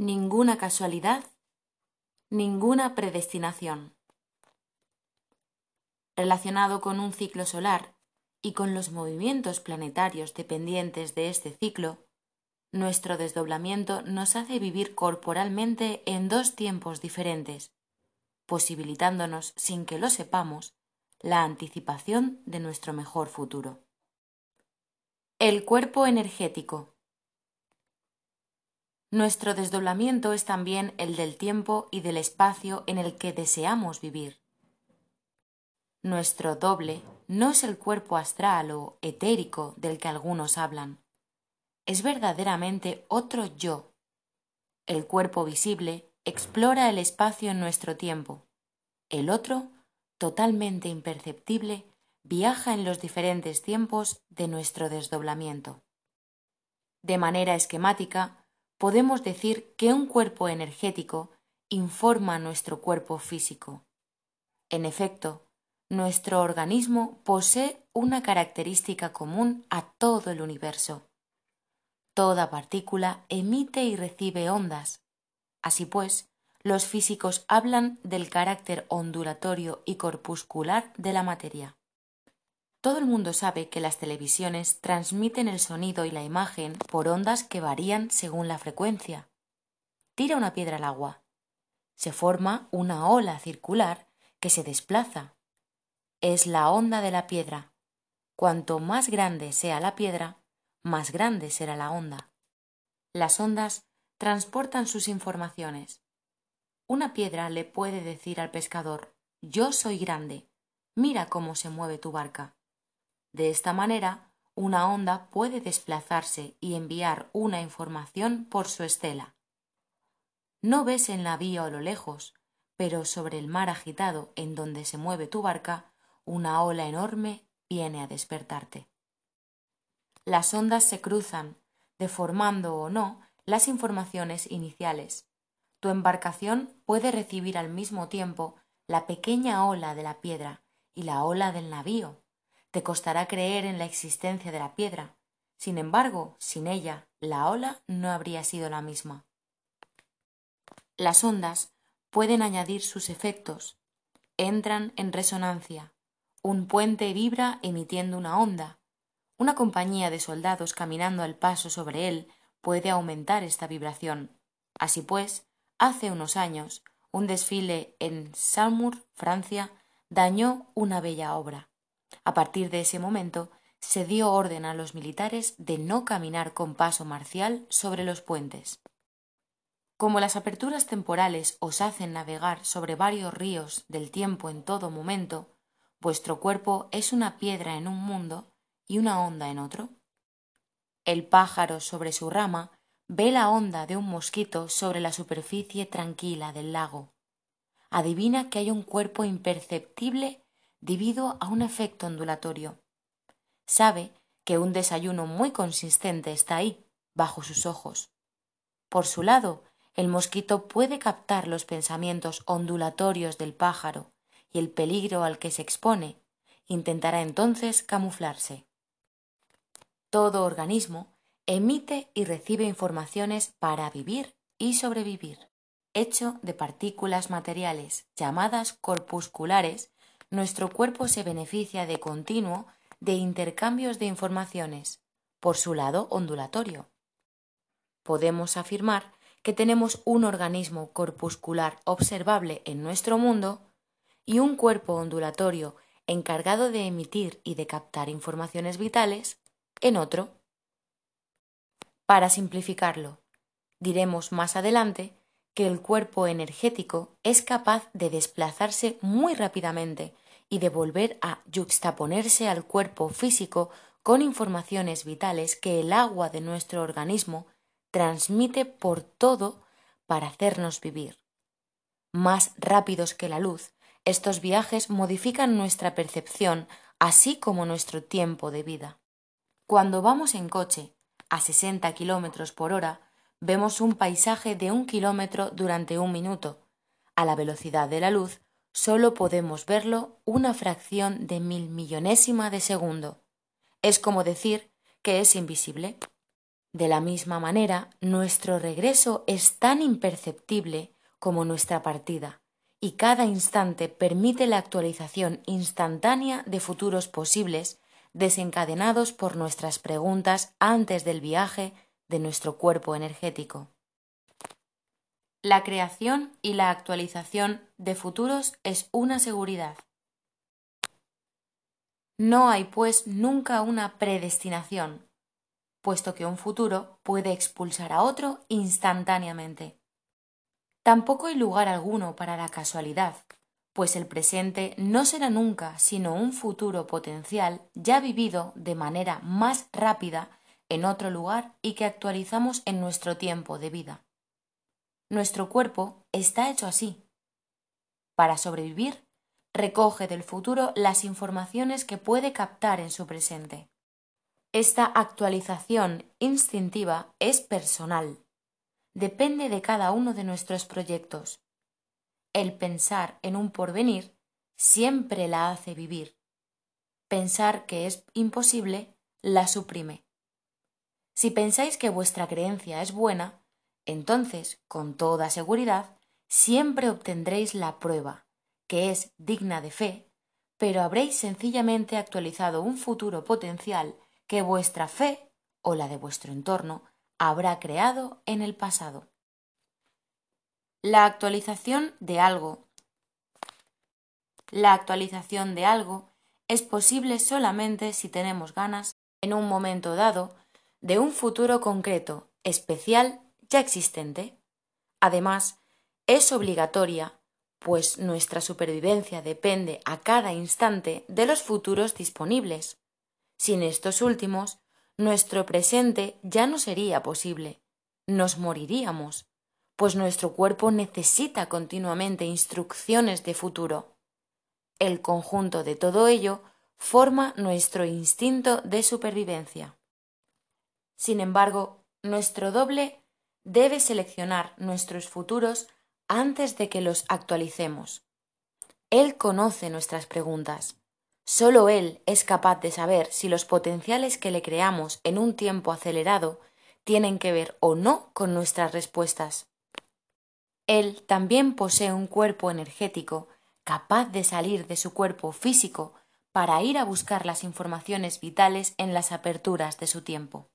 Ninguna casualidad, ninguna predestinación. Relacionado con un ciclo solar y con los movimientos planetarios dependientes de este ciclo, nuestro desdoblamiento nos hace vivir corporalmente en dos tiempos diferentes, posibilitándonos, sin que lo sepamos, la anticipación de nuestro mejor futuro. El cuerpo energético. Nuestro desdoblamiento es también el del tiempo y del espacio en el que deseamos vivir. Nuestro doble no es el cuerpo astral o etérico del que algunos hablan. Es verdaderamente otro yo. El cuerpo visible explora el espacio en nuestro tiempo. El otro, totalmente imperceptible, viaja en los diferentes tiempos de nuestro desdoblamiento. De manera esquemática, podemos decir que un cuerpo energético informa nuestro cuerpo físico. En efecto, nuestro organismo posee una característica común a todo el universo. Toda partícula emite y recibe ondas. Así pues, los físicos hablan del carácter ondulatorio y corpuscular de la materia. Todo el mundo sabe que las televisiones transmiten el sonido y la imagen por ondas que varían según la frecuencia. Tira una piedra al agua. Se forma una ola circular que se desplaza. Es la onda de la piedra. Cuanto más grande sea la piedra, más grande será la onda. Las ondas transportan sus informaciones. Una piedra le puede decir al pescador Yo soy grande. Mira cómo se mueve tu barca. De esta manera, una onda puede desplazarse y enviar una información por su estela. No ves el navío a lo lejos, pero sobre el mar agitado en donde se mueve tu barca, una ola enorme viene a despertarte. Las ondas se cruzan, deformando o no las informaciones iniciales. Tu embarcación puede recibir al mismo tiempo la pequeña ola de la piedra y la ola del navío, te costará creer en la existencia de la piedra. Sin embargo, sin ella, la ola no habría sido la misma. Las ondas pueden añadir sus efectos. Entran en resonancia. Un puente vibra emitiendo una onda. Una compañía de soldados caminando al paso sobre él puede aumentar esta vibración. Así pues, hace unos años, un desfile en Salmour, Francia, dañó una bella obra. A partir de ese momento se dio orden a los militares de no caminar con paso marcial sobre los puentes. Como las aperturas temporales os hacen navegar sobre varios ríos del tiempo en todo momento, vuestro cuerpo es una piedra en un mundo y una onda en otro. El pájaro sobre su rama ve la onda de un mosquito sobre la superficie tranquila del lago. Adivina que hay un cuerpo imperceptible debido a un efecto ondulatorio. Sabe que un desayuno muy consistente está ahí, bajo sus ojos. Por su lado, el mosquito puede captar los pensamientos ondulatorios del pájaro y el peligro al que se expone. Intentará entonces camuflarse. Todo organismo emite y recibe informaciones para vivir y sobrevivir, hecho de partículas materiales llamadas corpusculares nuestro cuerpo se beneficia de continuo de intercambios de informaciones, por su lado ondulatorio. Podemos afirmar que tenemos un organismo corpuscular observable en nuestro mundo y un cuerpo ondulatorio encargado de emitir y de captar informaciones vitales en otro. Para simplificarlo, diremos más adelante que el cuerpo energético es capaz de desplazarse muy rápidamente y de volver a yuxtaponerse al cuerpo físico con informaciones vitales que el agua de nuestro organismo transmite por todo para hacernos vivir. Más rápidos que la luz, estos viajes modifican nuestra percepción así como nuestro tiempo de vida. Cuando vamos en coche a 60 kilómetros por hora, vemos un paisaje de un kilómetro durante un minuto. A la velocidad de la luz solo podemos verlo una fracción de mil millonésima de segundo. Es como decir que es invisible. De la misma manera, nuestro regreso es tan imperceptible como nuestra partida, y cada instante permite la actualización instantánea de futuros posibles desencadenados por nuestras preguntas antes del viaje de nuestro cuerpo energético. La creación y la actualización de futuros es una seguridad. No hay pues nunca una predestinación, puesto que un futuro puede expulsar a otro instantáneamente. Tampoco hay lugar alguno para la casualidad, pues el presente no será nunca sino un futuro potencial ya vivido de manera más rápida en otro lugar y que actualizamos en nuestro tiempo de vida. Nuestro cuerpo está hecho así. Para sobrevivir, recoge del futuro las informaciones que puede captar en su presente. Esta actualización instintiva es personal. Depende de cada uno de nuestros proyectos. El pensar en un porvenir siempre la hace vivir. Pensar que es imposible la suprime. Si pensáis que vuestra creencia es buena, entonces, con toda seguridad, siempre obtendréis la prueba, que es digna de fe, pero habréis sencillamente actualizado un futuro potencial que vuestra fe o la de vuestro entorno habrá creado en el pasado. La actualización de algo. La actualización de algo es posible solamente si tenemos ganas, en un momento dado, de un futuro concreto, especial ya existente. Además, es obligatoria, pues nuestra supervivencia depende a cada instante de los futuros disponibles. Sin estos últimos, nuestro presente ya no sería posible. Nos moriríamos, pues nuestro cuerpo necesita continuamente instrucciones de futuro. El conjunto de todo ello forma nuestro instinto de supervivencia. Sin embargo, nuestro doble debe seleccionar nuestros futuros antes de que los actualicemos. Él conoce nuestras preguntas. Solo Él es capaz de saber si los potenciales que le creamos en un tiempo acelerado tienen que ver o no con nuestras respuestas. Él también posee un cuerpo energético capaz de salir de su cuerpo físico para ir a buscar las informaciones vitales en las aperturas de su tiempo.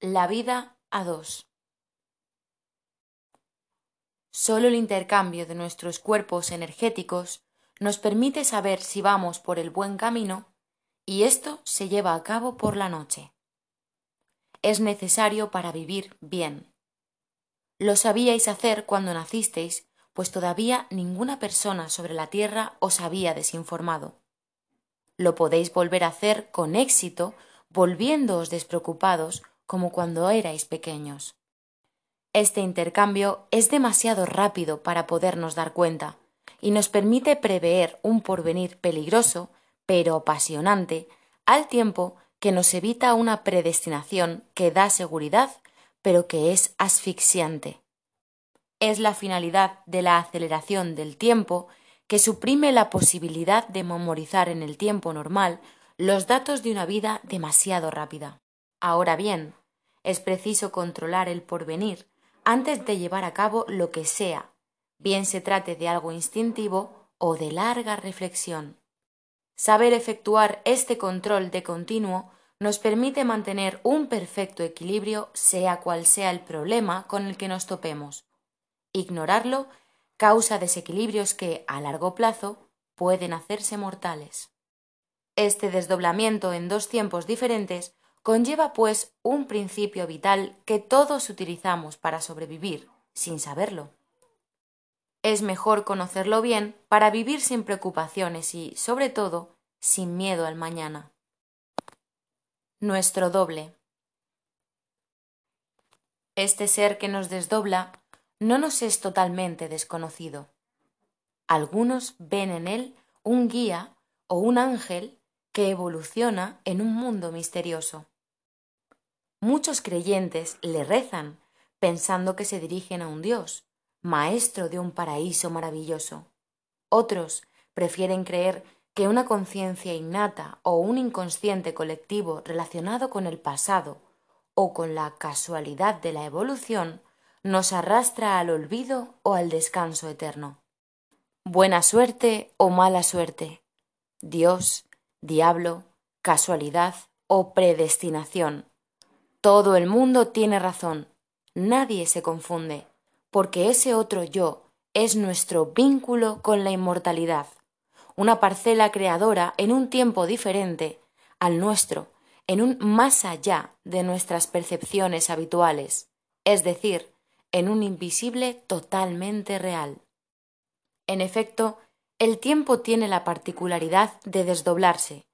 La vida a dos. Solo el intercambio de nuestros cuerpos energéticos nos permite saber si vamos por el buen camino y esto se lleva a cabo por la noche. Es necesario para vivir bien. Lo sabíais hacer cuando nacisteis, pues todavía ninguna persona sobre la Tierra os había desinformado. Lo podéis volver a hacer con éxito, volviéndoos despreocupados como cuando erais pequeños. Este intercambio es demasiado rápido para podernos dar cuenta y nos permite prever un porvenir peligroso, pero apasionante, al tiempo que nos evita una predestinación que da seguridad, pero que es asfixiante. Es la finalidad de la aceleración del tiempo que suprime la posibilidad de memorizar en el tiempo normal los datos de una vida demasiado rápida. Ahora bien, es preciso controlar el porvenir antes de llevar a cabo lo que sea, bien se trate de algo instintivo o de larga reflexión. Saber efectuar este control de continuo nos permite mantener un perfecto equilibrio sea cual sea el problema con el que nos topemos. Ignorarlo causa desequilibrios que, a largo plazo, pueden hacerse mortales. Este desdoblamiento en dos tiempos diferentes Conlleva, pues, un principio vital que todos utilizamos para sobrevivir, sin saberlo. Es mejor conocerlo bien para vivir sin preocupaciones y, sobre todo, sin miedo al mañana. Nuestro doble. Este ser que nos desdobla no nos es totalmente desconocido. Algunos ven en él un guía o un ángel que evoluciona en un mundo misterioso. Muchos creyentes le rezan pensando que se dirigen a un Dios, maestro de un paraíso maravilloso. Otros prefieren creer que una conciencia innata o un inconsciente colectivo relacionado con el pasado o con la casualidad de la evolución, nos arrastra al olvido o al descanso eterno. Buena suerte o mala suerte, Dios, diablo, casualidad o predestinación. Todo el mundo tiene razón, nadie se confunde, porque ese otro yo es nuestro vínculo con la inmortalidad, una parcela creadora en un tiempo diferente al nuestro, en un más allá de nuestras percepciones habituales, es decir, en un invisible totalmente real. En efecto, el tiempo tiene la particularidad de desdoblarse,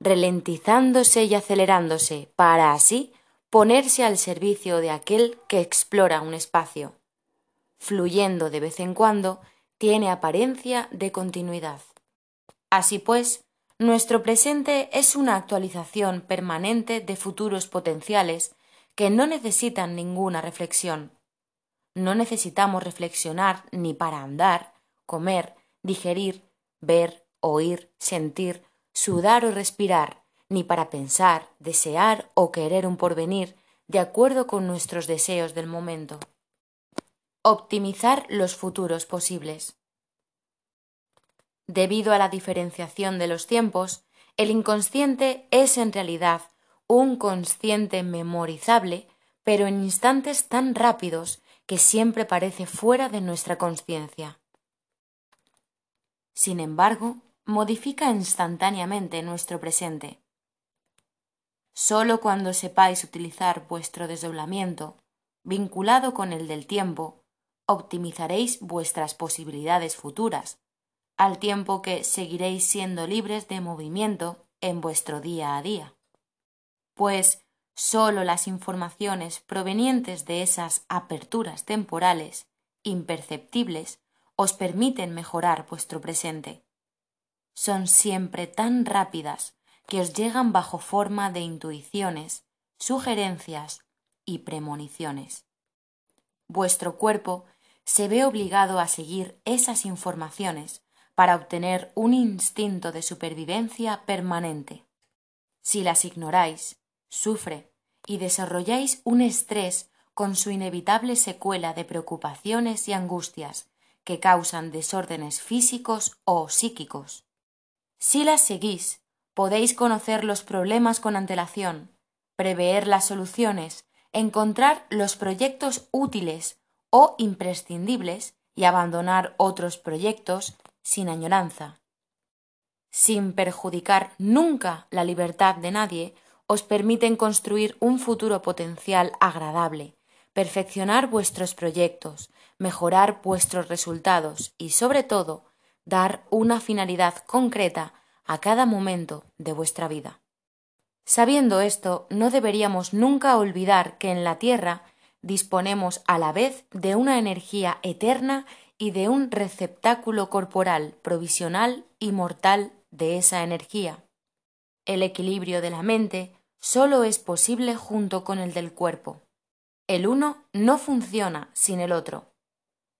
ralentizándose y acelerándose, para así ponerse al servicio de aquel que explora un espacio. Fluyendo de vez en cuando, tiene apariencia de continuidad. Así pues, nuestro presente es una actualización permanente de futuros potenciales que no necesitan ninguna reflexión. No necesitamos reflexionar ni para andar, comer, digerir, ver, oír, sentir, sudar o respirar, ni para pensar, desear o querer un porvenir de acuerdo con nuestros deseos del momento. Optimizar los futuros posibles. Debido a la diferenciación de los tiempos, el inconsciente es en realidad un consciente memorizable, pero en instantes tan rápidos que siempre parece fuera de nuestra conciencia. Sin embargo, modifica instantáneamente nuestro presente. Solo cuando sepáis utilizar vuestro desdoblamiento, vinculado con el del tiempo, optimizaréis vuestras posibilidades futuras, al tiempo que seguiréis siendo libres de movimiento en vuestro día a día. Pues sólo las informaciones provenientes de esas aperturas temporales, imperceptibles, os permiten mejorar vuestro presente. Son siempre tan rápidas que os llegan bajo forma de intuiciones, sugerencias y premoniciones. Vuestro cuerpo se ve obligado a seguir esas informaciones para obtener un instinto de supervivencia permanente. Si las ignoráis, sufre y desarrolláis un estrés con su inevitable secuela de preocupaciones y angustias que causan desórdenes físicos o psíquicos. Si las seguís, podéis conocer los problemas con antelación, prever las soluciones, encontrar los proyectos útiles o imprescindibles y abandonar otros proyectos sin añoranza. Sin perjudicar nunca la libertad de nadie, os permiten construir un futuro potencial agradable, perfeccionar vuestros proyectos, mejorar vuestros resultados y, sobre todo, dar una finalidad concreta a cada momento de vuestra vida. Sabiendo esto, no deberíamos nunca olvidar que en la Tierra disponemos a la vez de una energía eterna y de un receptáculo corporal provisional y mortal de esa energía. El equilibrio de la mente solo es posible junto con el del cuerpo. El uno no funciona sin el otro.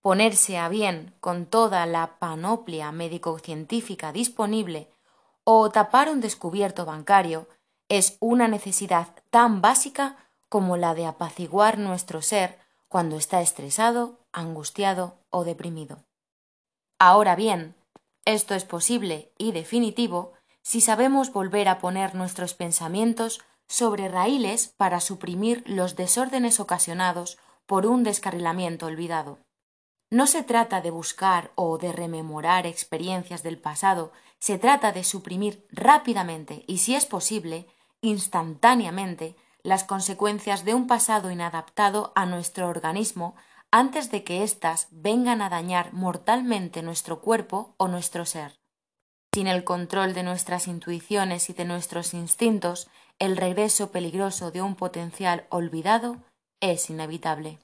Ponerse a bien con toda la panoplia médico-científica disponible o tapar un descubierto bancario es una necesidad tan básica como la de apaciguar nuestro ser cuando está estresado, angustiado o deprimido. Ahora bien, esto es posible y definitivo si sabemos volver a poner nuestros pensamientos sobre raíles para suprimir los desórdenes ocasionados por un descarrilamiento olvidado. No se trata de buscar o de rememorar experiencias del pasado, se trata de suprimir rápidamente y, si es posible, instantáneamente, las consecuencias de un pasado inadaptado a nuestro organismo antes de que éstas vengan a dañar mortalmente nuestro cuerpo o nuestro ser. Sin el control de nuestras intuiciones y de nuestros instintos, el regreso peligroso de un potencial olvidado es inevitable.